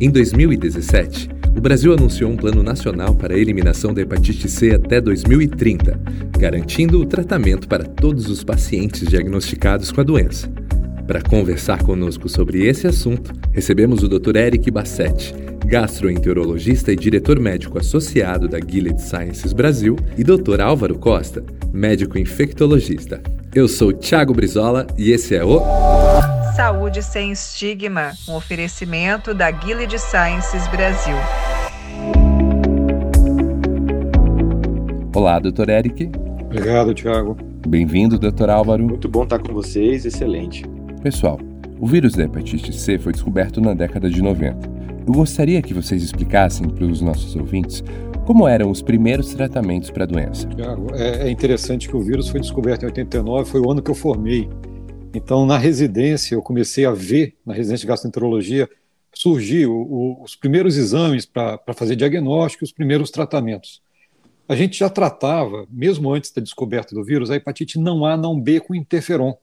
Em 2017, o Brasil anunciou um plano nacional para a eliminação da hepatite C até 2030, garantindo o tratamento para todos os pacientes diagnosticados com a doença. Para conversar conosco sobre esse assunto, recebemos o Dr. Eric Bassetti, gastroenterologista e diretor médico associado da Gilead Sciences Brasil, e Dr. Álvaro Costa, médico infectologista. Eu sou Thiago Brizola e esse é o Saúde sem estigma, um oferecimento da Gilead Sciences Brasil. Olá, Dr. Eric. Obrigado, Thiago. Bem-vindo, Dr. Álvaro. Muito bom estar com vocês, excelente. Pessoal, o vírus da hepatite C foi descoberto na década de 90 eu gostaria que vocês explicassem para os nossos ouvintes como eram os primeiros tratamentos para a doença. É, é interessante que o vírus foi descoberto em 89, foi o ano que eu formei. Então, na residência, eu comecei a ver, na residência de gastroenterologia, surgir os primeiros exames para fazer diagnóstico, os primeiros tratamentos. A gente já tratava, mesmo antes da descoberta do vírus, a hepatite não A, não B com interferon.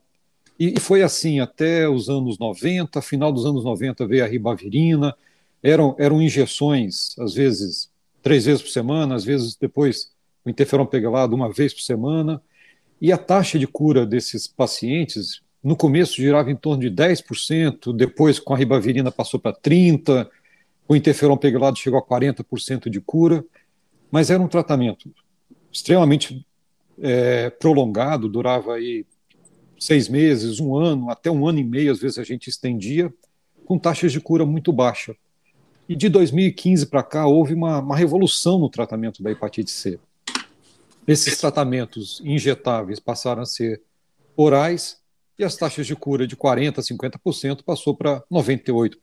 E, e foi assim até os anos 90, final dos anos 90 veio a ribavirina, eram, eram injeções, às vezes três vezes por semana, às vezes depois o interferon pegado uma vez por semana, e a taxa de cura desses pacientes, no começo girava em torno de 10%, depois com a ribavirina passou para 30%, o interferon pegado chegou a 40% de cura, mas era um tratamento extremamente é, prolongado, durava aí seis meses, um ano, até um ano e meio, às vezes a gente estendia, com taxas de cura muito baixa. E de 2015 para cá houve uma, uma revolução no tratamento da hepatite C. Esses tratamentos injetáveis passaram a ser orais e as taxas de cura de 40% a 50% passou para 98%.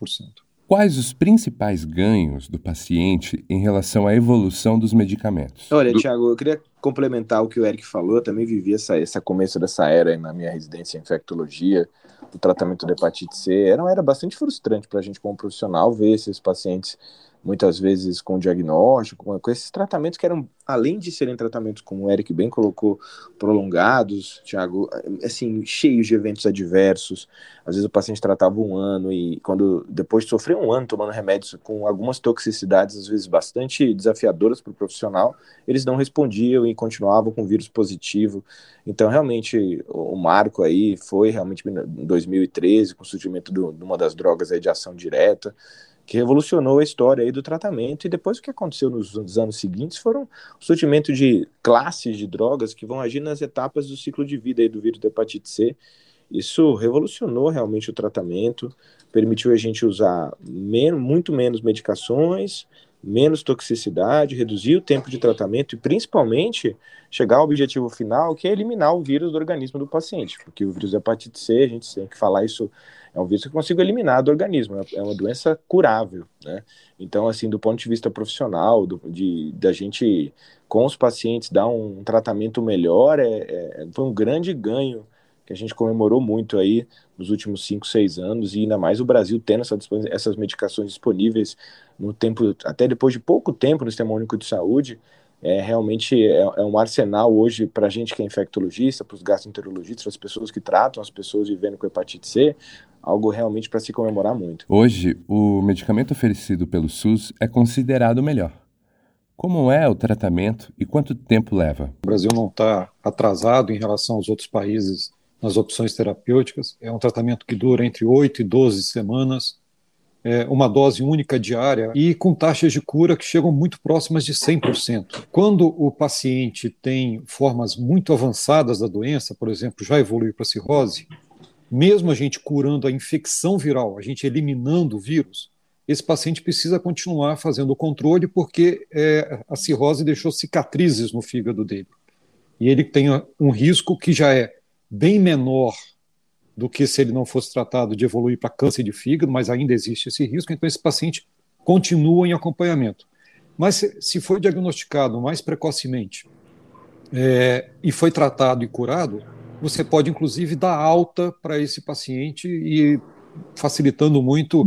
Quais os principais ganhos do paciente em relação à evolução dos medicamentos? Olha, Tiago, eu queria complementar o que o Eric falou. Eu também vivi essa, essa começo dessa era na minha residência em infectologia o tratamento da hepatite C era, era bastante frustrante para a gente como profissional ver esses pacientes muitas vezes com diagnóstico, com, esses tratamentos que eram, além de serem tratamentos, como o Eric bem colocou, prolongados, Thiago, assim, cheios de eventos adversos. Às vezes o paciente tratava um ano e quando depois de sofrer um ano tomando remédios com algumas toxicidades, às vezes bastante desafiadoras para o profissional, eles não respondiam e continuavam com vírus positivo. Então, realmente, o marco aí foi realmente em 2013, com o surgimento de uma das drogas aí de ação direta, que revolucionou a história aí do tratamento. E depois o que aconteceu nos, nos, anos seguintes foram o surgimento de classes de drogas que vão agir nas etapas do ciclo de vida aí do vírus da hepatite C. Isso revolucionou realmente o tratamento, permitiu a gente usar muito menos medicações, menos toxicidade, reduzir o tempo de tratamento e principalmente chegar ao objetivo final, que é eliminar o vírus do organismo do paciente, porque o vírus da hepatite C, a gente tem que falar isso é um vírus que eu consigo eliminar do organismo, é uma doença curável, né? Então, assim, do ponto de vista profissional, do, de da gente com os pacientes dar um tratamento melhor, é, é, foi um grande ganho que a gente comemorou muito aí nos últimos 5, 6 anos, e ainda mais o Brasil tendo essa, essas medicações disponíveis no tempo, até depois de pouco tempo no Sistema Único de Saúde, é realmente é, é um arsenal hoje para a gente que é infectologista, para os gastroenterologistas, para as pessoas que tratam as pessoas vivendo com hepatite C, algo realmente para se comemorar muito. Hoje, o medicamento oferecido pelo SUS é considerado o melhor. Como é o tratamento e quanto tempo leva? O Brasil não está atrasado em relação aos outros países nas opções terapêuticas. É um tratamento que dura entre 8 e 12 semanas, é uma dose única diária e com taxas de cura que chegam muito próximas de 100%. Quando o paciente tem formas muito avançadas da doença, por exemplo, já evoluiu para cirrose, mesmo a gente curando a infecção viral, a gente eliminando o vírus, esse paciente precisa continuar fazendo o controle porque é, a cirrose deixou cicatrizes no fígado dele. E ele tem um risco que já é bem menor do que se ele não fosse tratado de evoluir para câncer de fígado, mas ainda existe esse risco, então esse paciente continua em acompanhamento. Mas se, foi diagnosticado mais precocemente é, e foi tratado e curado, você pode, inclusive, dar alta para esse paciente e facilitando muito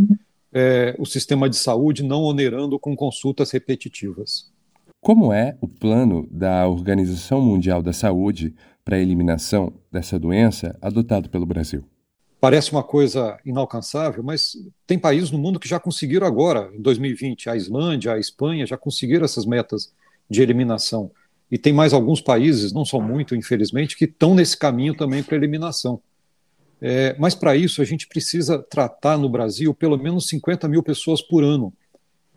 é, o sistema de saúde, não onerando com consultas repetitivas. Como é o plano da Organização Mundial da Saúde para a eliminação dessa doença adotado pelo Brasil? Parece uma coisa inalcançável, mas tem países no mundo que já conseguiram agora, em 2020. A Islândia, a Espanha já conseguiram essas metas de eliminação. E tem mais alguns países, não são muito, infelizmente, que estão nesse caminho também para eliminação. É, mas para isso a gente precisa tratar no Brasil pelo menos 50 mil pessoas por ano.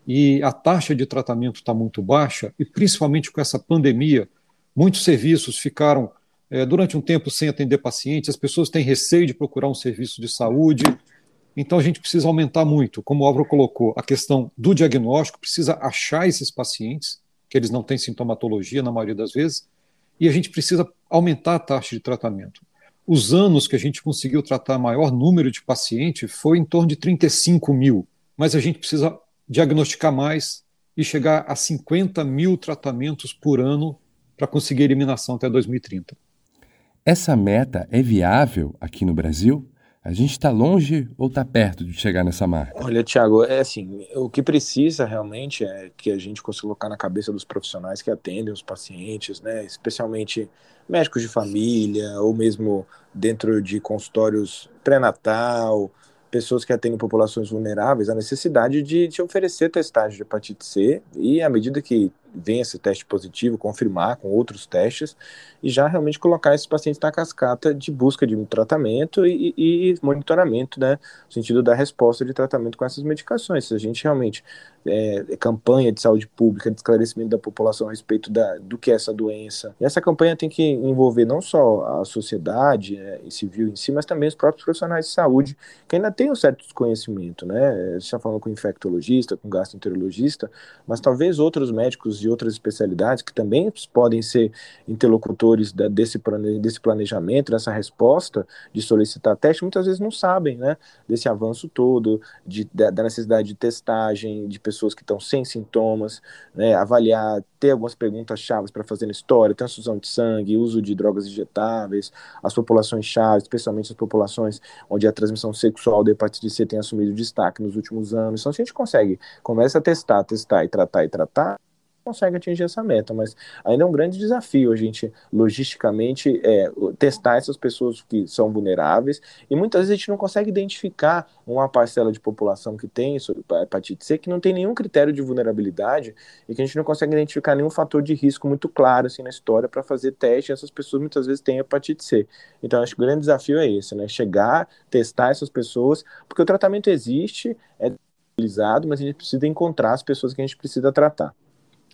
E a taxa de tratamento está muito baixa, e principalmente com essa pandemia, muitos serviços ficaram é, durante um tempo sem atender pacientes, as pessoas têm receio de procurar um serviço de saúde. Então a gente precisa aumentar muito, como o Álvaro colocou, a questão do diagnóstico, precisa achar esses pacientes que eles não têm sintomatologia na maioria das vezes, e a gente precisa aumentar a taxa de tratamento. Os anos que a gente conseguiu tratar maior número de pacientes foi em torno de 35 mil, mas a gente precisa diagnosticar mais e chegar a 50 mil tratamentos por ano para conseguir eliminação até 2030. Essa meta é viável aqui no Brasil? A gente está longe ou está perto de chegar nessa marca? Olha, Tiago, é assim, o que precisa realmente é que a gente consiga colocar na cabeça dos profissionais que atendem os pacientes, né, especialmente médicos de família ou mesmo dentro de consultórios pré-natal, pessoas que atendem populações vulneráveis, a necessidade de, de oferecer testagem de hepatite C e à medida que vem esse teste positivo, confirmar com outros testes e já realmente colocar esses pacientes na cascata de busca de tratamento e, e monitoramento, né, no sentido da resposta de tratamento com essas medicações. Se a gente realmente é, é, campanha de saúde pública, de esclarecimento da população a respeito da, do que é essa doença. E essa campanha tem que envolver não só a sociedade é, civil em si, mas também os próprios profissionais de saúde, que ainda têm um certo desconhecimento, né? Você está falando com infectologista, com gastroenterologista, mas talvez outros médicos de outras especialidades que também podem ser interlocutores da, desse, plane, desse planejamento, dessa resposta de solicitar teste, muitas vezes não sabem, né? Desse avanço todo, de, da, da necessidade de testagem, de pessoas que estão sem sintomas, né, avaliar, ter algumas perguntas chaves para fazer na história, transfusão de sangue, uso de drogas injetáveis, as populações chaves, especialmente as populações onde a transmissão sexual da hepatite C tem assumido destaque nos últimos anos. Então, se a gente consegue, começa a testar, testar e tratar e tratar, consegue atingir essa meta, mas ainda é um grande desafio a gente, logisticamente, é, testar essas pessoas que são vulneráveis, e muitas vezes a gente não consegue identificar uma parcela de população que tem hepatite C que não tem nenhum critério de vulnerabilidade e que a gente não consegue identificar nenhum fator de risco muito claro assim na história para fazer teste, essas pessoas muitas vezes têm hepatite C. Então acho que o grande desafio é esse, né? Chegar, testar essas pessoas, porque o tratamento existe, é utilizado, mas a gente precisa encontrar as pessoas que a gente precisa tratar.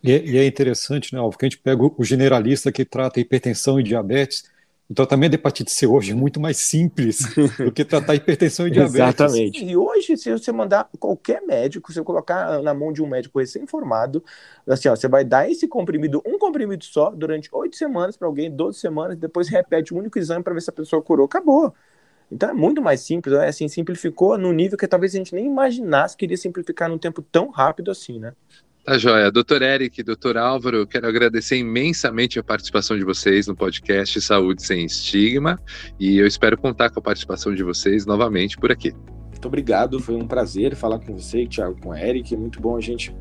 E, é, e é interessante, né, Alvo, que a gente pega o generalista que trata hipertensão e diabetes, o tratamento de hepatite C hoje é muito mais simples do que tratar hipertensão e diabetes. Exatamente. E hoje, se você mandar qualquer médico, se eu colocar na mão de um médico recém-formado, assim, ó, você vai dar esse comprimido, um comprimido só, durante oito semanas para alguém, 12 semanas, depois repete um único exame para ver se a pessoa curou. Acabou. Então é muito mais simples, né? assim, simplificou no nível que talvez a gente nem imaginasse que iria simplificar num tempo tão rápido assim, né? Tá joia. Doutor Eric, doutor Álvaro, quero agradecer imensamente a participação de vocês no podcast Saúde Sem Estigma e eu espero contar com a participação de vocês novamente por aqui. Muito obrigado, foi um prazer falar com você, Thiago, com o Eric. É muito bom a gente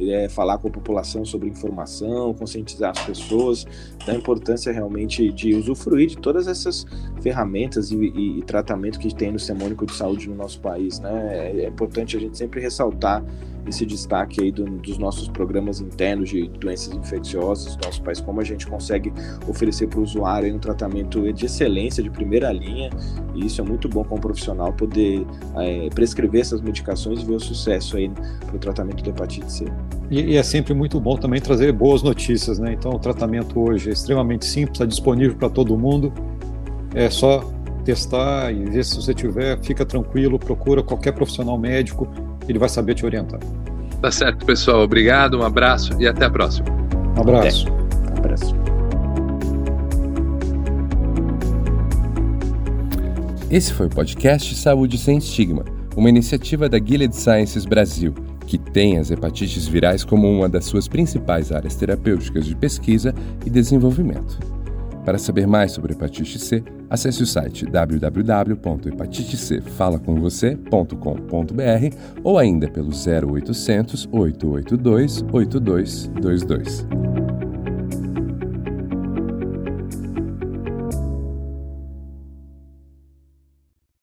é, falar com a população sobre informação, conscientizar as pessoas da importância realmente de usufruir de todas essas ferramentas e, e, e tratamento que tem no Sistema Único de Saúde no nosso país. Né? É, é importante a gente sempre ressaltar esse destaque aí do, dos nossos programas internos de doenças infecciosas do nosso país, como a gente consegue oferecer para o usuário um tratamento de excelência, de primeira linha, e isso é muito bom como profissional poder é, prescrever essas medicações e ver o sucesso aí para o tratamento da hepatite C. E, e, é sempre muito bom também trazer boas notícias, né? Então o tratamento hoje é extremamente simples, está disponível para todo mundo, é só testar e ver se você tiver, fica tranquilo, procura qualquer profissional médico ele vai saber te orientar. Tá certo, pessoal. Obrigado, um abraço e até a próxima. Um abraço. Um abraço. Esse foi o podcast Saúde Sem Estigma, uma iniciativa da Gilead Sciences Brasil, que tem as hepatites virais como uma das suas principais áreas terapêuticas de pesquisa e desenvolvimento. Para saber mais sobre hepatite C, acesse o site www.hepatitecfalacomvocê.com.br ou ainda pelo 0800 882 8222.